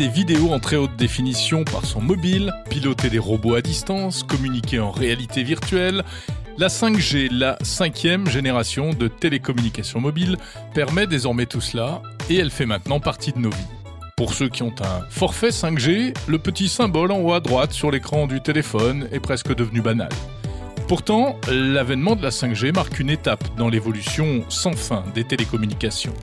Des vidéos en très haute définition par son mobile, piloter des robots à distance, communiquer en réalité virtuelle, la 5G, la cinquième génération de télécommunications mobiles, permet désormais tout cela et elle fait maintenant partie de nos vies. Pour ceux qui ont un forfait 5G, le petit symbole en haut à droite sur l'écran du téléphone est presque devenu banal. Pourtant, l'avènement de la 5G marque une étape dans l'évolution sans fin des télécommunications.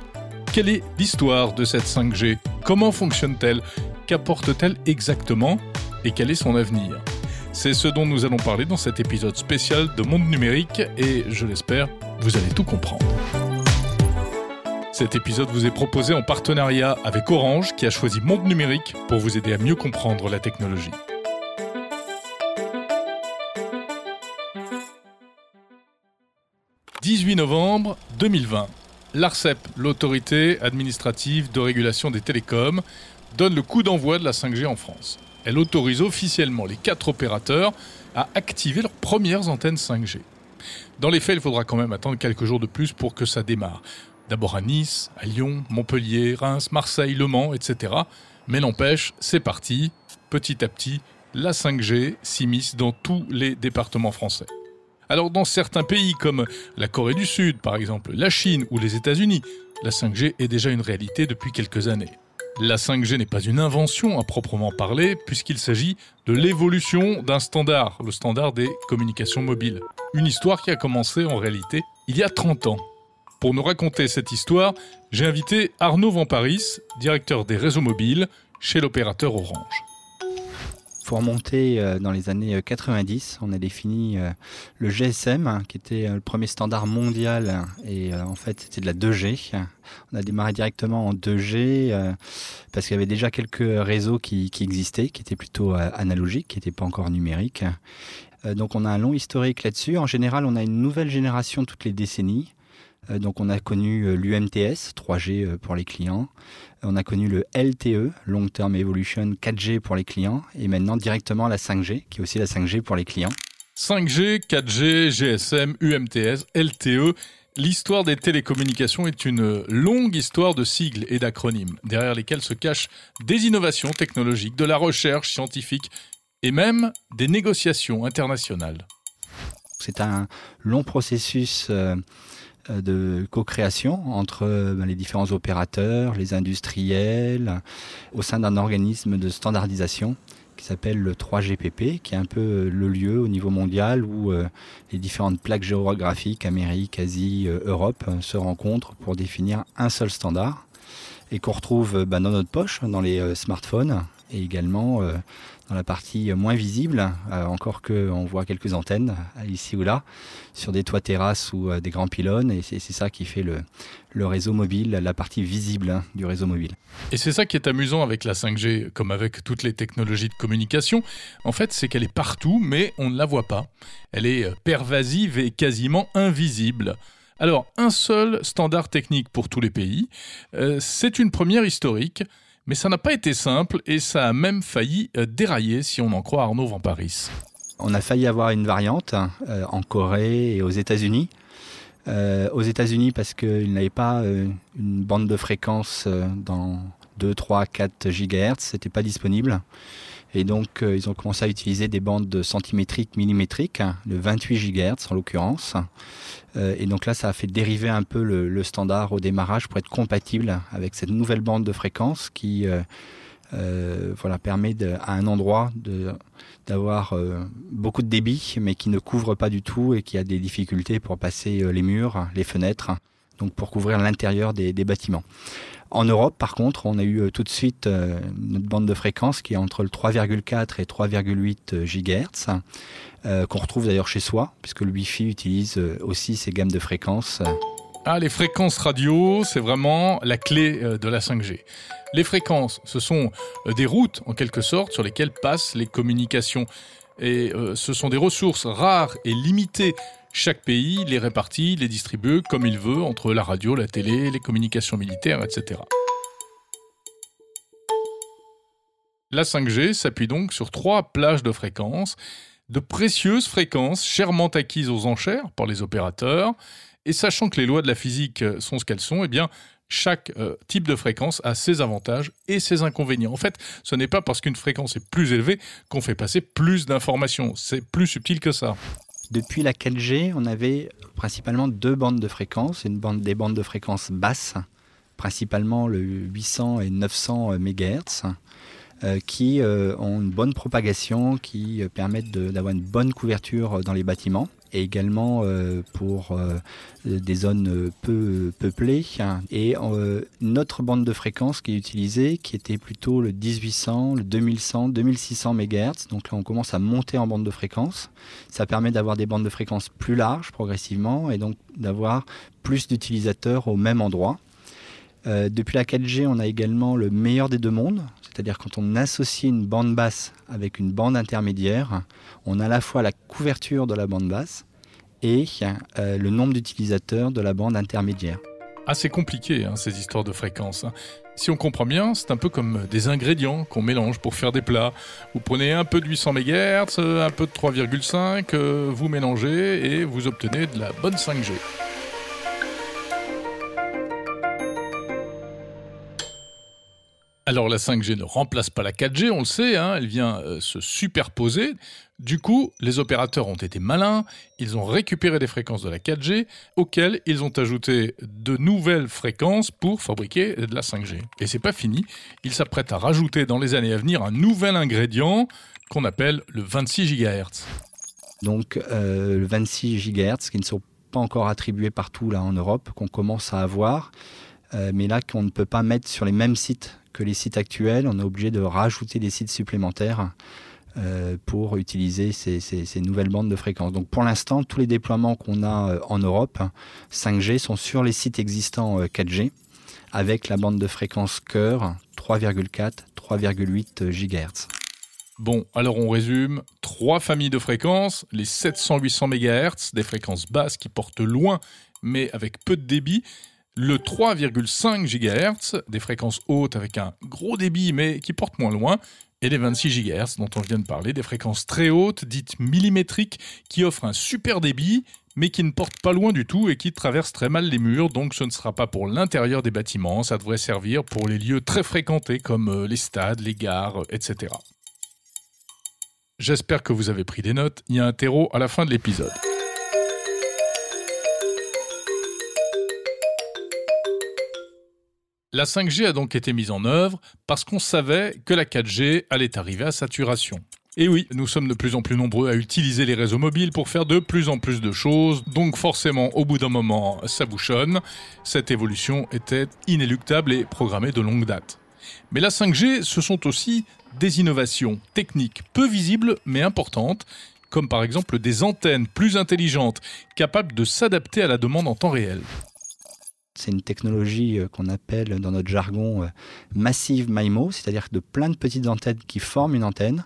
Quelle est l'histoire de cette 5G Comment fonctionne-t-elle? Qu'apporte-t-elle exactement? Et quel est son avenir? C'est ce dont nous allons parler dans cet épisode spécial de Monde Numérique et je l'espère, vous allez tout comprendre. Cet épisode vous est proposé en partenariat avec Orange qui a choisi Monde Numérique pour vous aider à mieux comprendre la technologie. « 18 novembre 2020 l'ARCEP, l'autorité administrative de régulation des télécoms, donne le coup d'envoi de la 5G en France. Elle autorise officiellement les quatre opérateurs à activer leurs premières antennes 5G. Dans les faits, il faudra quand même attendre quelques jours de plus pour que ça démarre. D'abord à Nice, à Lyon, Montpellier, Reims, Marseille, Le Mans, etc. Mais n'empêche, c'est parti. Petit à petit, la 5G s'immisce dans tous les départements français. Alors dans certains pays comme la Corée du Sud par exemple, la Chine ou les États-Unis, la 5G est déjà une réalité depuis quelques années. La 5G n'est pas une invention à proprement parler, puisqu'il s'agit de l'évolution d'un standard, le standard des communications mobiles. Une histoire qui a commencé en réalité il y a 30 ans. Pour nous raconter cette histoire, j'ai invité Arnaud Vamparis, directeur des réseaux mobiles chez l'opérateur Orange faut remonter euh, dans les années 90. Euh, On a défini euh, le GSM, hein, qui était le premier standard mondial, et en fait c'était de la 2G. On a démarré directement en 2G parce qu'il y avait déjà quelques réseaux qui, qui existaient, qui étaient plutôt analogiques, qui n'étaient pas encore numériques. Donc on a un long historique là-dessus. En général, on a une nouvelle génération toutes les décennies. Euh, donc on a connu euh, l'UMTS, 3G euh, pour les clients. On a connu le LTE, Long Term Evolution 4G pour les clients. Et maintenant directement la 5G, qui est aussi la 5G pour les clients. 5G, 4G, GSM, UMTS, LTE. L'histoire des télécommunications est une longue histoire de sigles et d'acronymes, derrière lesquels se cachent des innovations technologiques, de la recherche scientifique et même des négociations internationales. C'est un long processus euh, de co-création entre euh, ben, les différents opérateurs, les industriels, au sein d'un organisme de standardisation qui s'appelle le 3GPP, qui est un peu euh, le lieu au niveau mondial où les différentes plaques géographiques, Amérique, Asie, Europe, se rencontrent pour définir un seul standard et qu'on retrouve ben, dans notre poche, dans les smartphones et également dans la partie moins visible, euh, encore qu'on voit quelques antennes euh, ici ou là, sur des toits terrasses ou euh, des grands pylônes, et c'est ça qui fait le, réseau mobile, la partie visible hein, du réseau mobile. Et c'est ça qui est amusant avec la 5G, comme avec toutes les technologies de communication, en fait c'est qu'elle est partout, mais on ne la voit pas. Elle est pervasive et quasiment invisible. Alors, un seul standard technique pour tous les pays, c'est une première historique. Mais ça n'a pas été simple et ça a même failli euh, dérailler si on en croit Arnaud Van Paris. On a failli avoir une variante euh, en Corée et aux États-Unis. Euh, aux États-Unis parce qu'ils n'avaient pas une bande de fréquence dans 2, 3, 4 GHz, c'était pas disponible. Et donc, ils ont commencé à utiliser des bandes centimétriques, millimétriques, de 28 GHz en l'occurrence. Euh, et donc là, ça a fait dériver un peu le, standard au démarrage pour être compatible avec cette nouvelle bande de fréquence qui euh, euh, voilà, permet à un endroit d'avoir beaucoup de débit, mais qui ne couvre pas du tout et qui a des difficultés pour passer les murs, les fenêtres, donc pour couvrir l'intérieur des, bâtiments. En Europe, par contre, on a eu tout de suite notre bande de fréquence qui est entre le 3,4 et 3,8 GHz. Euh, qu'on retrouve d'ailleurs chez soi, puisque le Wi-Fi utilise euh, aussi ces gammes de fréquences. Ah, les fréquences radio, c'est vraiment la clé euh, de la 5G. Les fréquences, ce sont des routes, en quelque sorte, sur lesquelles passent les communications. Et ce sont des ressources rares et limitées. Chaque pays les répartit, les distribue comme il veut entre la radio, la télé, les communications militaires, etc. La 5G s'appuie donc sur trois plages de fréquences de précieuses fréquences chèrement acquises aux enchères par les opérateurs. Et sachant que les lois de la physique sont ce qu'elles sont, eh bien, chaque euh, type de fréquence a ses avantages et ses inconvénients. En fait, ce n'est pas parce qu'une fréquence est plus élevée qu'on fait passer plus d'informations. C'est plus subtil que ça. Depuis la 4G, on avait principalement deux bandes de fréquences, des bandes de fréquences basses, principalement le 800 et 900 MHz, euh, qui euh, ont une bonne propagation, qui permettent d'avoir une bonne couverture dans les bâtiments et également euh, pour euh, des zones peu peuplées. Et euh, notre bande de fréquence qui est utilisée, qui était plutôt le 1800, le 2100, 2600 MHz. Donc là, on commence à monter en bande de fréquence. Ça permet d'avoir des bandes de fréquence plus larges progressivement et donc d'avoir plus d'utilisateurs au même endroit. depuis la 4G, on a également le meilleur des deux mondes, c'est-à-dire quand on associe une bande basse avec une bande intermédiaire, on a à la fois la couverture de la bande basse et euh, le nombre d'utilisateurs de la bande intermédiaire. Assez compliqué hein, ces histoires de fréquences. Hein. Si on comprend bien, c'est un peu comme des ingrédients qu'on mélange pour faire des plats. Vous prenez un peu de 800 MHz, un peu de 3,5, euh, vous mélangez et vous obtenez de la bonne 5G. Alors la 5G ne remplace pas la 4G, on le sait, hein, elle vient euh, se superposer. Du coup, les opérateurs ont été malins, ils ont récupéré des fréquences de la 4G, auxquelles ils ont ajouté de nouvelles fréquences pour fabriquer de la 5G. Et c'est pas fini, ils s'apprêtent à rajouter dans les années à venir un nouvel ingrédient qu'on appelle le 26 GHz. Donc euh, le 26 GHz qui ne sont pas encore attribués partout là en Europe, qu'on commence à avoir, euh, mais là qu'on ne peut pas mettre sur les mêmes sites les sites actuels. On est obligé de rajouter des sites supplémentaires euh, pour utiliser ces, nouvelles bandes de fréquences. Donc pour l'instant, tous les déploiements qu'on a euh, en Europe, 5G, sont sur les sites existants 4G, euh, avec la bande de fréquence cœur 3,4, 3,8 GHz. Bon, alors on résume. Trois familles de fréquences, les 700-800 MHz, des fréquences basses qui portent loin mais avec peu de débit, le 3,5 GHz, des fréquences hautes avec un gros débit mais qui portent moins loin, et les 26 GHz dont on vient de parler, des fréquences très hautes, dites millimétriques, qui offrent un super débit mais qui ne portent pas loin du tout et qui traversent très mal les murs, donc ce ne sera pas pour l'intérieur des bâtiments, ça devrait servir pour les lieux très fréquentés comme euh, les stades, les gares, etc. J'espère que vous avez pris des notes, il y a un terreau à la fin de l'épisode. La 5G a donc été mise en œuvre parce qu'on savait que la 4G allait arriver à saturation. Et oui, nous sommes de plus en plus nombreux à utiliser les réseaux mobiles pour faire de plus en plus de choses, donc forcément au bout d'un moment ça bouchonne. Cette évolution était inéluctable et programmée de longue date. Mais la 5G, ce sont aussi des innovations techniques peu visibles mais importantes, comme par exemple des antennes plus intelligentes, capables de s'adapter à la demande en temps réel. C'est une technologie euh, qu'on appelle dans notre jargon euh, Massive MIMO, c'est-à-dire de plein de petites antennes qui forment une antenne,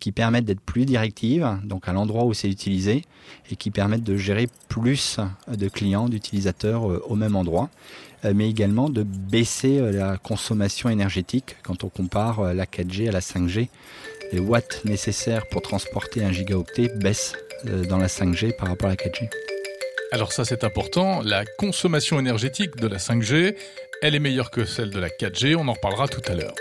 qui permettent d'être plus directives, donc à l'endroit où c'est utilisé, et qui permettent de gérer plus de clients, d'utilisateurs euh, au même endroit, mais également de baisser la consommation énergétique quand on compare la 4G à la 5G. Les watts nécessaires pour transporter un gigaoctet baissent dans la 5G par rapport à la 4G. Alors ça c'est important, la consommation énergétique de la 5G, elle est meilleure que celle de la 4G, on en reparlera tout à l'heure.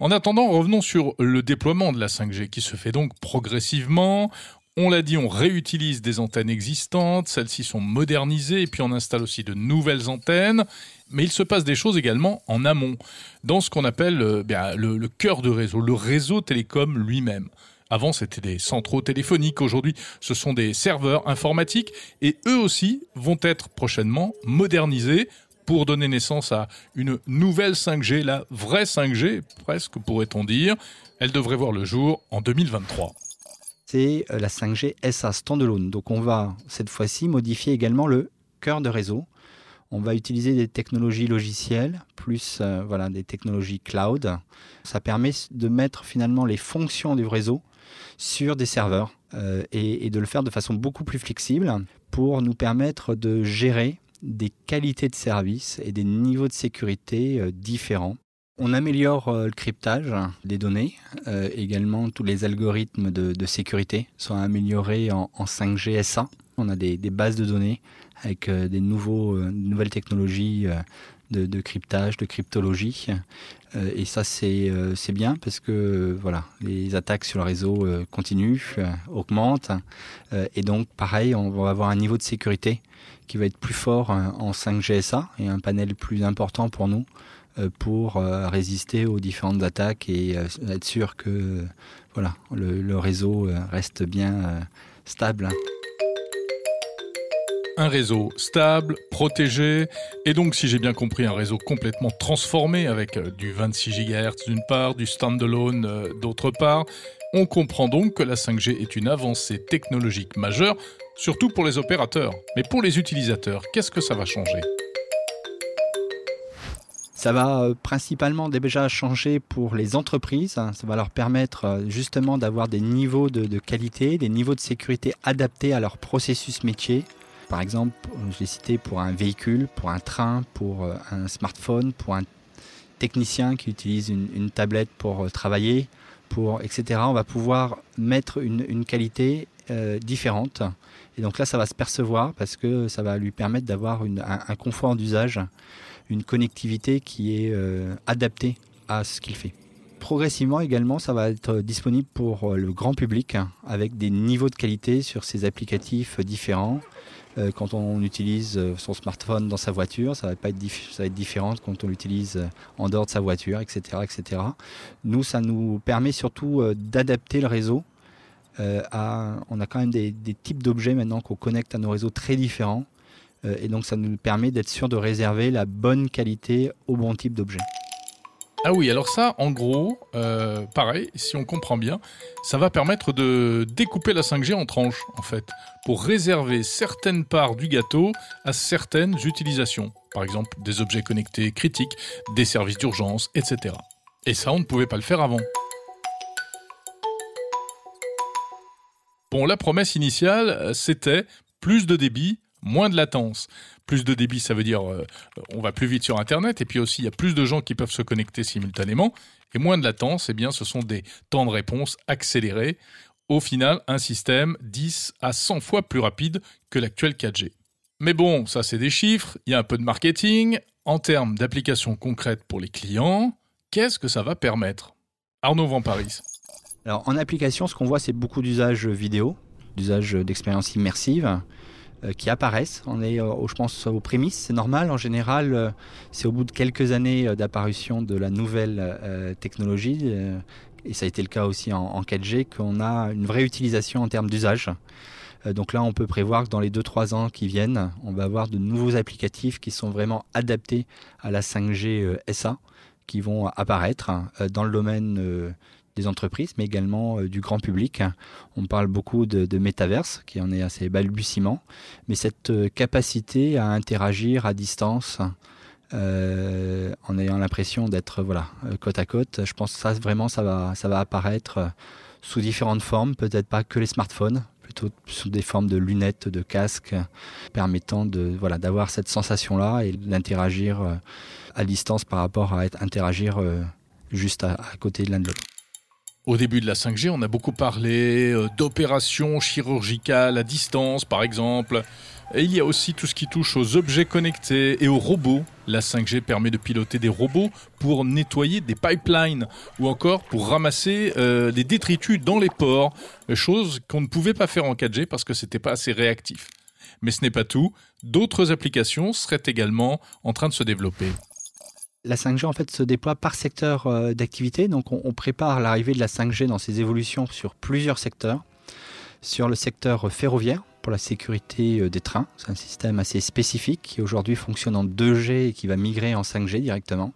En attendant, revenons sur le déploiement de la 5G qui se fait donc progressivement. On l'a dit, on réutilise des antennes existantes, celles-ci sont modernisées et puis on installe aussi de nouvelles antennes. Mais il se passe des choses également en amont, dans ce qu'on appelle euh, le, le cœur de réseau, le réseau télécom lui-même. Avant, c'était des centraux téléphoniques. Aujourd'hui, ce sont des serveurs informatiques. Et eux aussi vont être prochainement modernisés pour donner naissance à une nouvelle 5G, la vraie 5G, presque pourrait-on dire. Elle devrait voir le jour en 2023 c'est euh, la 5G SA standalone. Donc on va cette fois-ci modifier également le cœur de réseau. On va utiliser des technologies logicielles plus euh, voilà des technologies cloud. Ça permet de mettre finalement les fonctions du réseau sur des serveurs euh, et, de le faire de façon beaucoup plus flexible pour nous permettre de gérer des qualités de service et des niveaux de sécurité euh, différents. On améliore euh, le cryptage des données, également tous les algorithmes de, sécurité sont améliorés en, 5G SA. On a des, bases de données avec des nouveaux, nouvelles technologies de, cryptage, de cryptologie. Et ça, c'est bien parce que voilà, les attaques sur le réseau continuent, augmentent. et donc, pareil, on va avoir un niveau de sécurité qui va être plus fort en 5GSA et un panel plus important pour nous euh, pour euh, résister aux différentes attaques et euh, être sûr que voilà, le, réseau reste bien stable. Un réseau stable, protégé, et donc, si j'ai bien compris, un réseau complètement transformé avec du 26 GHz d'une part, du standalone d'autre part. On comprend donc que la 5G est une avancée technologique majeure, surtout pour les opérateurs. Mais pour les utilisateurs, qu'est-ce que ça va changer? Ça va euh, principalement déjà changer pour les entreprises. Ça va leur permettre euh, justement d'avoir des niveaux de, qualité, des niveaux de sécurité adaptés à leur processus métier. Par exemple, je l'ai cité pour un véhicule, pour un train, pour euh, un smartphone, pour un technicien qui utilise une, tablette pour travailler, pour etc. On va pouvoir mettre une, qualité différente. Et donc là, ça va se percevoir parce que ça va lui permettre d'avoir un confort d'usage une connectivité qui est euh, adaptée à ce qu'il fait. Progressivement également, ça va être disponible pour euh, le grand public hein, avec des niveaux de qualité sur ces applicatifs différents. Euh, quand on utilise son smartphone dans sa voiture, ça va, pas être, ça va être différent quand on l'utilise en dehors de sa voiture, etc., etc. Nous, ça nous permet surtout d'adapter le réseau à, on a quand même des types d'objets maintenant qu'on connecte à nos réseaux très différents. Euh, et donc ça nous permet d'être sûr de réserver la bonne qualité au bon type d'objet. Ah oui, alors ça, en gros, euh, pareil, si on comprend bien, ça va permettre de découper la 5G en tranches, en fait, pour réserver certaines parts du gâteau à certaines utilisations. Par exemple, des objets connectés critiques, des services d'urgence, etc. Et ça, on ne pouvait pas le faire avant. Bon, la promesse initiale, euh, c'était plus de débit, moins de latence. Plus de débit, ça veut dire euh, on va plus vite sur Internet, et puis aussi il y a plus de gens qui peuvent se connecter simultanément, et moins de latence, eh bien ce sont des temps de réponse accélérés. Au final, un système 10 à 100 fois plus rapide que l'actuel 4G. Mais bon, ça c'est des chiffres, il y a un peu de marketing. En termes d'applications concrètes pour les clients, qu'est-ce que ça va permettre? Arnaud Van Paris. Alors en application, ce qu'on voit, c'est beaucoup d'usages vidéo, d'usage d'expérience immersive. Euh, qui apparaissent. On est, euh, je pense, aux prémices. C'est normal. En général, euh, c'est au bout de quelques années d'apparition de la nouvelle technologie, et ça a été le cas aussi en, 4G, qu'on a une vraie utilisation en termes d'usage. Donc là, on peut prévoir que dans les 2-3 ans qui viennent, on va avoir de nouveaux applicatifs qui sont vraiment adaptés à la 5G SA, qui vont apparaître dans le domaine des entreprises, mais également euh, du grand public. On parle beaucoup de, de métaverse, qui en est assez balbutiement, mais cette euh, capacité à interagir à distance, euh, en ayant l'impression d'être voilà côte à côte, je pense que ça vraiment ça va ça va apparaître sous différentes formes, peut-être pas que les smartphones, plutôt sous des formes de lunettes, de casques, permettant de voilà d'avoir cette sensation là et d'interagir à distance par rapport à être, interagir juste à, à côté de l'un de l'autre. Au début de la 5G, on a beaucoup parlé euh, d'opérations chirurgicales à distance, par exemple. Et il y a aussi tout ce qui touche aux objets connectés et aux robots. La 5G permet de piloter des robots pour nettoyer des pipelines ou encore pour ramasser euh, des détritus dans les ports, chose qu'on ne pouvait pas faire en 4G parce que c'était pas assez réactif. Mais ce n'est pas tout, d'autres applications seraient également en train de se développer la 5G en fait se déploie par secteur euh, d'activité. Donc on, prépare l'arrivée de la 5G dans ses évolutions sur plusieurs secteurs. Sur le secteur ferroviaire pour la sécurité euh, des trains, c'est un système assez spécifique qui aujourd'hui fonctionne en 2G et qui va migrer en 5G directement.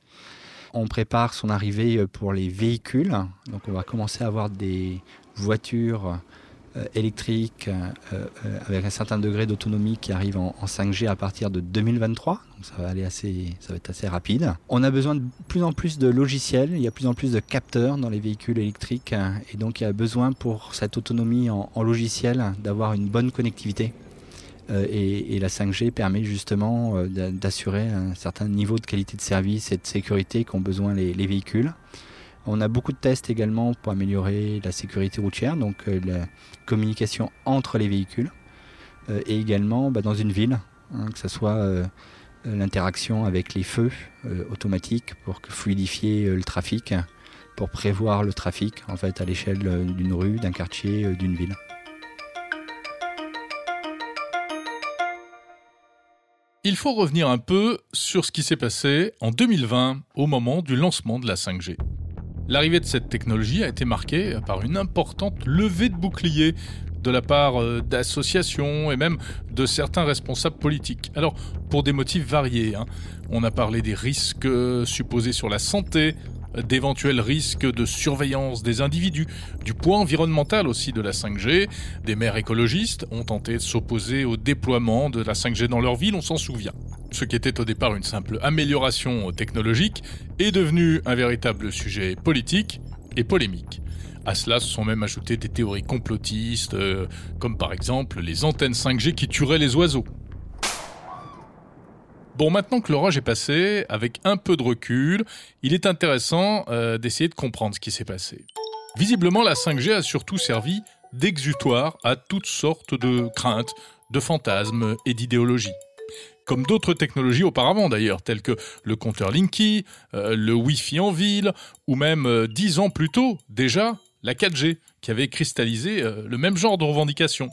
On prépare son arrivée euh, pour les véhicules. Donc on va commencer à avoir des voitures euh, électrique euh, euh, avec un certain degré d'autonomie qui arrive en, 5G à partir de 2023. Donc ça va aller assez, ça va être assez rapide. On a besoin de plus en plus de logiciels. Il y a plus en plus de capteurs dans les véhicules électriques et donc il y a besoin pour cette autonomie en, logiciel d'avoir une bonne connectivité. et, la 5G permet justement d'assurer un certain niveau de qualité de service et de sécurité qu'ont besoin les véhicules. On a beaucoup de tests également pour améliorer la sécurité routière, donc euh, la communication entre les véhicules. Euh, et également bah, dans une ville, hein, que ce soit l'interaction avec les feux automatiques pour fluidifier le trafic, pour prévoir le trafic en fait à l'échelle d'une rue, d'un quartier, d'une ville. Il faut revenir un peu sur ce qui s'est passé en 2020 au moment du lancement de la 5G. L'arrivée de cette technologie a été marquée par une importante levée de boucliers de la part euh, d'associations et même de certains responsables politiques. Alors, pour des motifs variés, hein. on a parlé des risques supposés sur la santé, d'éventuels risques de surveillance des individus, du poids environnemental aussi de la 5G. Des maires écologistes ont tenté de s'opposer au déploiement de la 5G dans leur ville, on s'en souvient. Ce qui était au départ une simple amélioration technologique est devenu un véritable sujet politique et polémique. À cela se sont même ajoutées des théories complotistes, euh, comme par exemple les antennes 5G qui tueraient les oiseaux. Bon, maintenant que l'orage est passé, avec un peu de recul, il est intéressant euh, d'essayer de comprendre ce qui s'est passé. Visiblement, la 5G a surtout servi d'exutoire à toutes sortes de craintes, de fantasmes et d'idéologies. Comme d'autres technologies auparavant d'ailleurs, telles que le compteur Linky, euh, le Wi-Fi en ville, ou même euh, dix ans plus tôt déjà la 4G, qui avait cristallisé le même genre de revendications.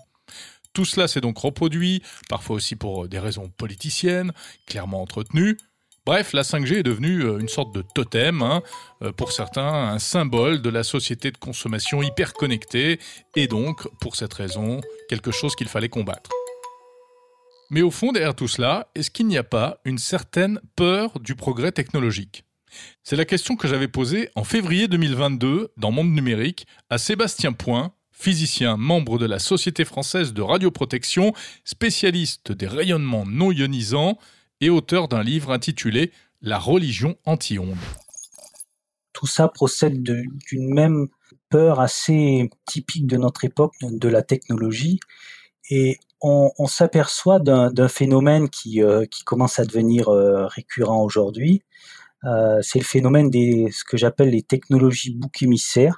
Tout cela s'est donc reproduit, parfois aussi pour euh, des raisons politiciennes, clairement entretenues. Bref, la 5G est devenue euh, une sorte de totem, hein, euh, pour certains un symbole de la société de consommation hyper connectée, et donc, pour cette raison, quelque chose qu'il fallait combattre. Mais au fond, derrière tout cela, est-ce qu'il n'y a pas une certaine peur du progrès technologique? C'est la question que j'avais posée en février 2022 dans Monde Numérique à Sébastien Point, physicien, membre de la Société française de radioprotection, spécialiste des rayonnements non ionisants et auteur d'un livre intitulé La religion anti-ondes. Tout ça procède d'une même peur assez typique de notre époque, de la technologie. Et on, s'aperçoit d'un phénomène qui, euh, qui, commence à devenir euh, récurrent aujourd'hui. Euh, c'est le phénomène des ce que j'appelle les technologies bouc émissaires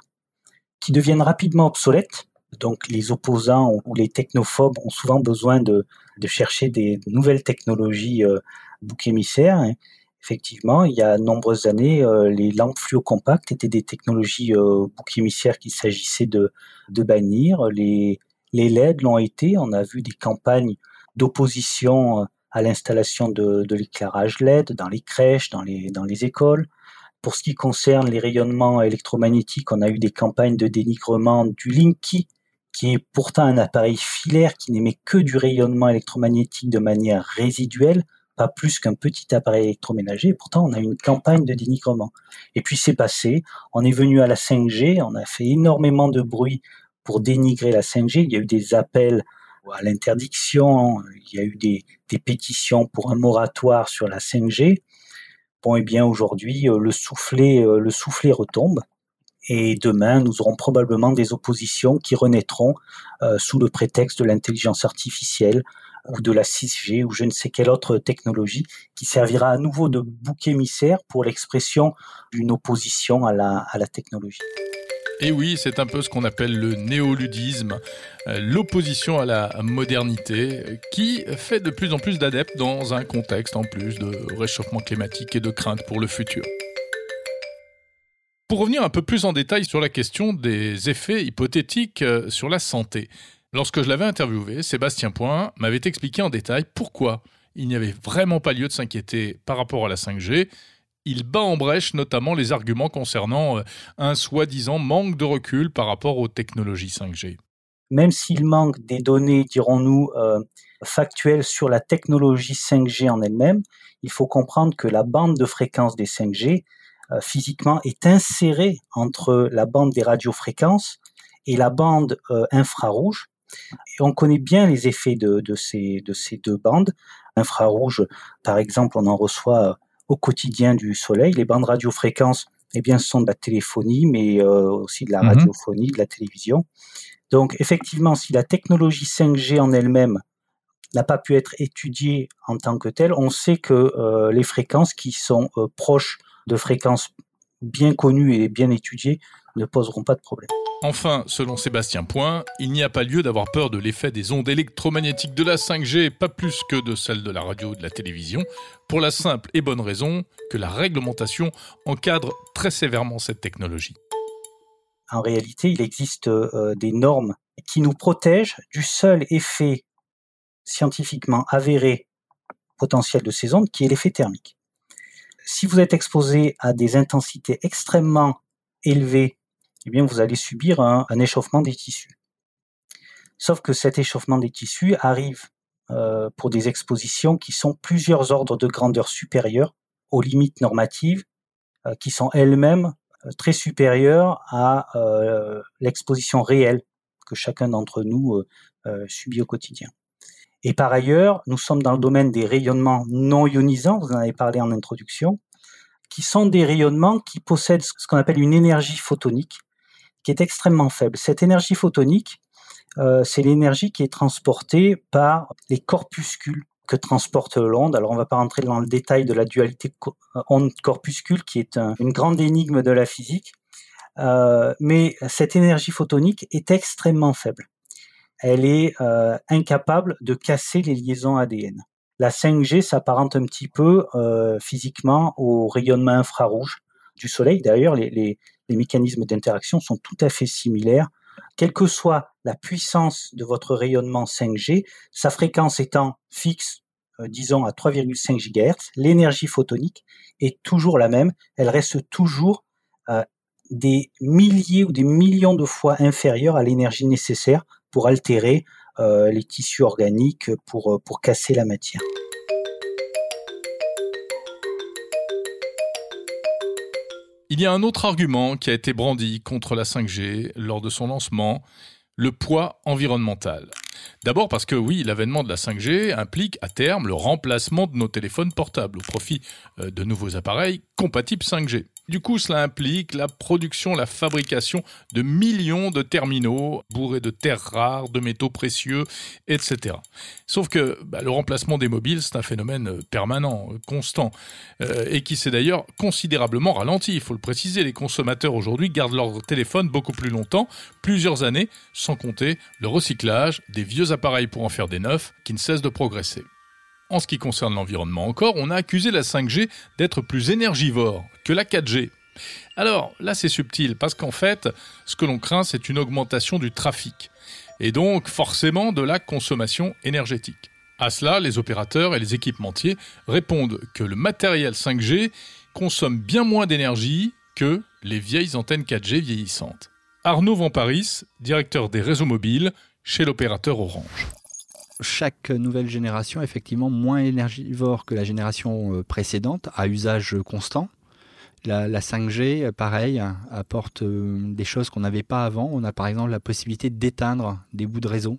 qui deviennent rapidement obsolètes. Donc les opposants ou les technophobes ont souvent besoin de, de chercher des nouvelles technologies euh, bouc émissaires. Effectivement, il y a nombreuses années, euh, les lampes fluocompactes étaient des technologies euh, bouc émissaires qu'il s'agissait de, de bannir. Les, les LED l'ont été. On a vu des campagnes d'opposition à l'installation de, de l'éclairage LED dans les crèches, dans les, dans les écoles. Pour ce qui concerne les rayonnements électromagnétiques, on a eu des campagnes de dénigrement du Linky, qui est pourtant un appareil filaire qui n'émet que du rayonnement électromagnétique de manière résiduelle, pas plus qu'un petit appareil électroménager. Pourtant, on a eu une campagne de dénigrement. Et puis c'est passé, on est venu à la 5G, on a fait énormément de bruit pour dénigrer la 5G. Il y a eu des appels à l'interdiction, il y a eu des, pétitions pour un moratoire sur la 5G. Bon, et eh bien aujourd'hui, euh, le soufflet, euh, le soufflet retombe. Et demain, nous aurons probablement des oppositions qui renaîtront euh, sous le prétexte de l'intelligence artificielle ou de la 6G ou je ne sais quelle autre technologie qui servira à nouveau de bouc émissaire pour l'expression d'une opposition à la, à la technologie. Et oui, c'est un peu ce qu'on appelle le néoludisme, euh, l'opposition à la modernité, qui fait de plus en plus d'adeptes dans un contexte en plus de réchauffement climatique et de crainte pour le futur. Pour revenir un peu plus en détail sur la question des effets hypothétiques euh, sur la santé, lorsque je l'avais interviewé, Sébastien Point m'avait expliqué en détail pourquoi il n'y avait vraiment pas lieu de s'inquiéter par rapport à la 5G il bat en brèche notamment les arguments concernant euh, un soi-disant manque de recul par rapport aux technologies 5G. Même s'il manque des données, dirons-nous, euh, factuelles sur la technologie 5G en elle-même, il faut comprendre que la bande de fréquence des 5G, euh, physiquement, est insérée entre la bande des radiofréquences et la bande infrarouge. On connaît bien les effets de ces deux bandes. Infrarouge, par exemple, on en reçoit au quotidien du Soleil. Les bandes radiofréquences, eh bien, sont de la téléphonie, mais euh, aussi de la mhm. radiophonie, de la télévision. Donc, effectivement, si la technologie 5G en elle-même n'a pas pu être étudiée en tant que telle, on sait que euh, les fréquences qui sont euh, proches de fréquences bien connues et bien étudiées ne poseront pas de problème. Enfin, selon Sébastien Point, il n'y a pas lieu d'avoir peur de l'effet des ondes électromagnétiques de la 5G, pas plus que de celles de la radio ou de la télévision, pour la simple et bonne raison que la réglementation encadre très sévèrement cette technologie. En réalité, il existe euh, des normes qui nous protègent du seul effet scientifiquement avéré potentiel de ces ondes, qui est l'effet thermique. Si vous êtes exposé à des intensités extrêmement élevées eh bien, vous allez subir un, échauffement des tissus. Sauf que cet échauffement des tissus arrive euh, pour des expositions qui sont plusieurs ordres de grandeur supérieurs aux limites normatives, euh, qui sont elles-mêmes euh, très supérieures à l'exposition réelle que chacun d'entre nous subit au quotidien. Et par ailleurs, nous sommes dans le domaine des rayonnements non ionisants, vous en avez parlé en introduction, qui sont des rayonnements qui possèdent ce qu'on appelle une énergie photonique, qui est extrêmement faible. Cette énergie photonique, euh, c'est l'énergie qui est transportée par les corpuscules que transporte l'onde. Alors on ne va pas rentrer dans le détail de la dualité onde-corpuscule qui est une grande énigme de la physique, euh, mais cette énergie photonique est extrêmement faible. Elle est euh, incapable de casser les liaisons ADN. La 5G s'apparente un petit peu physiquement au rayonnement infrarouge du Soleil. D'ailleurs, les mécanismes d'interaction sont tout à fait similaires. Quelle que soit la puissance de votre rayonnement 5G, sa fréquence étant fixe, euh, disons à 3,5 GHz, l'énergie photonique est toujours la même. Elle reste toujours euh, des milliers ou des millions de fois inférieure à l'énergie nécessaire pour altérer euh, les tissus organiques, pour, pour casser la matière. Il y a un autre argument qui a été brandi contre la 5G lors de son lancement, le poids environnemental. D'abord parce que oui, l'avènement de la 5G implique à terme le remplacement de nos téléphones portables au profit euh, de nouveaux appareils compatibles 5G. Du coup, cela implique la production, la fabrication de millions de terminaux bourrés de terres rares, de métaux précieux, etc. Sauf que bah, le remplacement des mobiles, c'est un phénomène euh, permanent, euh, constant, euh, et qui s'est d'ailleurs considérablement ralenti. Il faut le préciser, les consommateurs aujourd'hui gardent leur téléphone beaucoup plus longtemps, plusieurs années, sans compter le recyclage des vieux appareils pour en faire des neufs, qui ne cessent de progresser. En ce qui concerne l'environnement encore, on a accusé la 5G d'être plus énergivore que la 4G. Alors là c'est subtil parce qu'en fait ce que l'on craint c'est une augmentation du trafic et donc forcément de la consommation énergétique. À cela, les opérateurs et les équipementiers répondent que le matériel 5G consomme bien moins d'énergie que les vieilles antennes 4G vieillissantes. Arnaud Van Paris, directeur des réseaux mobiles chez l'opérateur Orange chaque nouvelle génération effectivement moins énergivore que la génération euh, précédente, à usage constant. La, 5G, euh, pareil, apporte euh, des choses qu'on n'avait pas avant. On a par exemple la possibilité d'éteindre des bouts de réseau.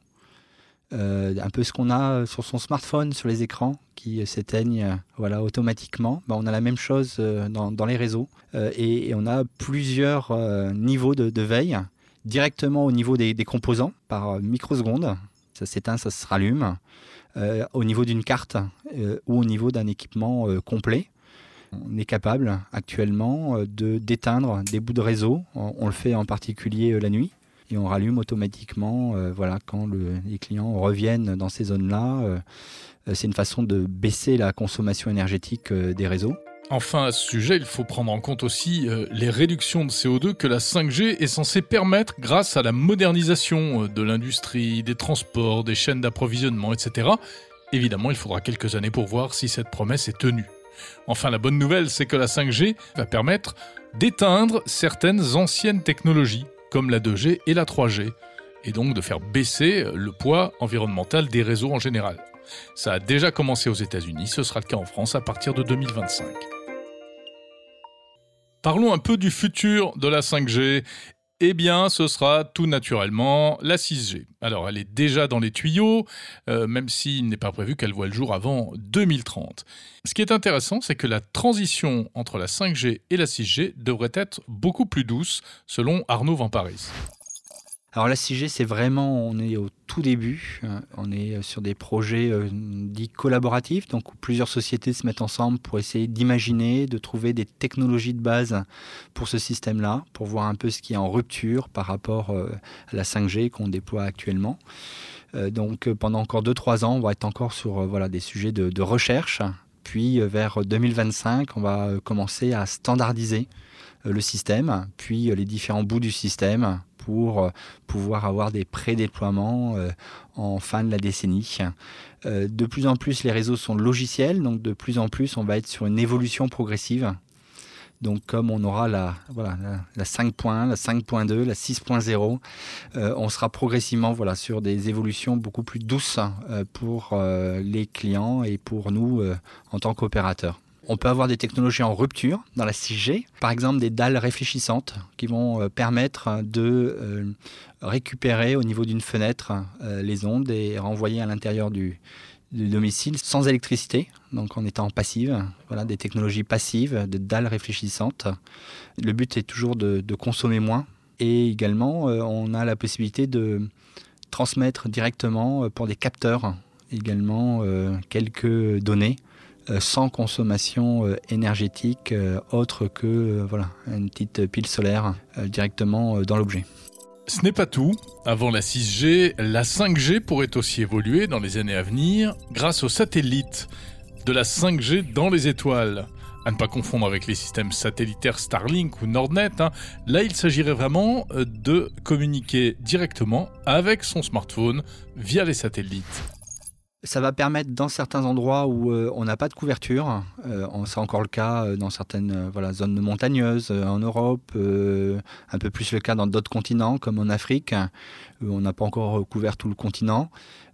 un peu ce qu'on a sur son smartphone, sur les écrans, qui s'éteignent voilà, automatiquement. Ben, on a la même chose dans, les réseaux. et, on a plusieurs niveaux de, veille, directement au niveau des, des composants, par microsecondes ça s'éteint, ça se rallume, euh, au niveau d'une carte euh, ou au niveau d'un équipement euh, complet. On est capable actuellement de d'éteindre des bouts de réseau. On, le fait en particulier la nuit et on rallume automatiquement voilà, quand les clients reviennent dans ces zones-là. c'est une façon de baisser la consommation énergétique des réseaux. Enfin, à ce sujet, il faut prendre en compte aussi euh, les réductions de CO2 que la 5G est censée permettre grâce à la modernisation euh, de l'industrie, des transports, des chaînes d'approvisionnement, etc. Évidemment, il faudra quelques années pour voir si cette promesse est tenue. Enfin, la bonne nouvelle, c'est que la 5G va permettre d'éteindre certaines anciennes technologies, comme la 2G et la 3G, et donc de faire baisser le poids environnemental des réseaux en général. Ça a déjà commencé aux États-Unis, ce sera le cas en France à partir de 2025. Parlons un peu du futur de la 5G. Eh bien, ce sera tout naturellement la 6G. Alors, elle est déjà dans les tuyaux, euh, même s'il n'est pas prévu qu'elle voit le jour avant 2030. Ce qui est intéressant, c'est que la transition entre la 5G et la 6G devrait être beaucoup plus douce, selon Arnaud Van Paris. Alors la 6G, c'est vraiment, on est au tout début, euh, on est sur des projets euh, dits collaboratifs, donc plusieurs sociétés se mettent ensemble pour essayer d'imaginer, de trouver des technologies de base pour ce système-là, pour voir un peu ce qui est en rupture par rapport euh, à la 5G qu'on déploie actuellement. donc pendant encore 2-3 ans, on va être encore sur voilà, des sujets de recherche, puis vers 2025, on va commencer à standardiser le système, puis les différents bouts du système pour euh, pouvoir avoir des pré-déploiements euh, en fin de la décennie. Euh, de plus en plus, les réseaux sont logiciels, donc de plus en plus, on va être sur une évolution progressive. Donc comme on aura la, voilà, la, 5.1, la 5.2, la 6.0, on sera progressivement voilà, sur des évolutions beaucoup plus douces pour les clients et pour nous en tant qu'opérateurs. On peut avoir des technologies en rupture dans la 6G, par exemple des dalles réfléchissantes qui vont euh, permettre de euh, récupérer au niveau d'une fenêtre euh, les ondes et renvoyer à l'intérieur du, domicile sans électricité, donc en étant passive. Voilà, des technologies passives, de dalles réfléchissantes. Le but est toujours de, de consommer moins. Et également, on a la possibilité de transmettre directement pour des capteurs également quelques données sans consommation euh, énergétique euh, autre que voilà, une petite pile solaire directement dans l'objet. Ce n'est pas tout. Avant la 6G, la 5G pourrait aussi évoluer dans les années à venir grâce aux satellites. De la 5G dans les étoiles. À ne pas confondre avec les systèmes satellitaires Starlink ou Nordnet. Hein. Là, il s'agirait vraiment de communiquer directement avec son smartphone via les satellites. Ça va permettre dans certains endroits où euh, on n'a pas de couverture, euh, c'est encore le cas euh, dans certaines zones montagneuses en Europe, un peu plus le cas dans d'autres continents comme en Afrique, où on n'a pas encore couvert tout le continent.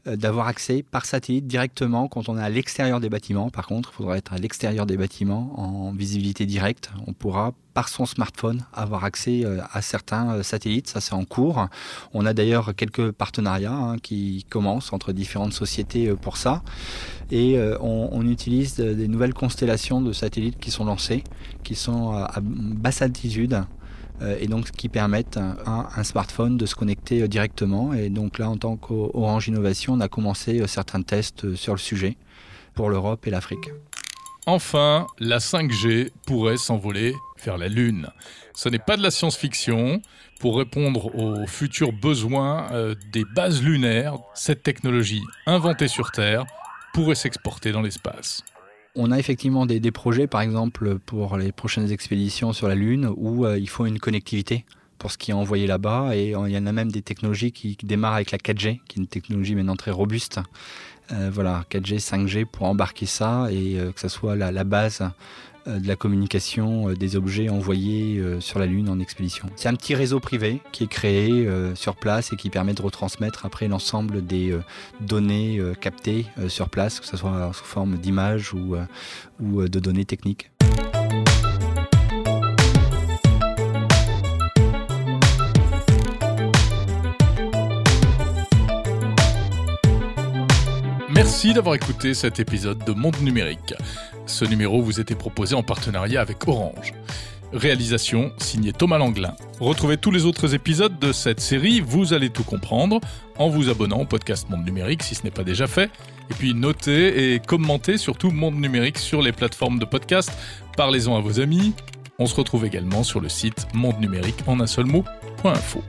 Euh, d'avoir accès par satellite directement quand on est à l'extérieur des bâtiments. Par contre, il faudra être à l'extérieur des bâtiments en visibilité directe. On pourra par son smartphone avoir accès euh, à certains euh, satellites. Ça, c'est en cours. On a d'ailleurs quelques partenariats hein, qui commencent entre différentes sociétés pour ça. Et on, utilise des nouvelles constellations de satellites qui sont lancées, qui sont à basse altitude et donc qui permettent à un smartphone de se connecter euh, directement. Et donc là, en tant qu'Orange Innovation, on a commencé euh, certains tests sur le sujet pour l'Europe et l'Afrique. Enfin, la 5G pourrait s'envoler vers la Lune. Ce n'est pas de la science-fiction. Pour répondre aux futurs besoins des bases lunaires, cette technologie inventée sur Terre pourrait s'exporter dans l'espace. On a effectivement des, projets, par exemple, pour les prochaines expéditions sur la Lune, où euh, il faut une connectivité pour ce qui est envoyé là-bas. Et il y en a même des technologies qui, démarrent avec la 4G, qui est une technologie maintenant très robuste. Euh, voilà, 4G, 5G pour embarquer ça et euh, que ce soit la, base euh, de la communication euh, des objets envoyés euh, sur la Lune en expédition. C'est un petit réseau privé qui est créé sur place et qui permet de retransmettre après l'ensemble des données captées sur place, que ce soit sous forme d'images ou de données techniques. Merci d'avoir écouté cet épisode de Monde Numérique. Ce numéro vous était proposé en partenariat avec Orange. Réalisation signée Thomas Langlin. Retrouvez tous les autres épisodes de cette série, vous allez tout comprendre, en vous abonnant au podcast Monde Numérique si ce n'est pas déjà fait. Et puis notez et commentez surtout Monde Numérique sur les plateformes de podcast. Parlez-en à vos amis. On se retrouve également sur le site monde numérique en un seul mot.info.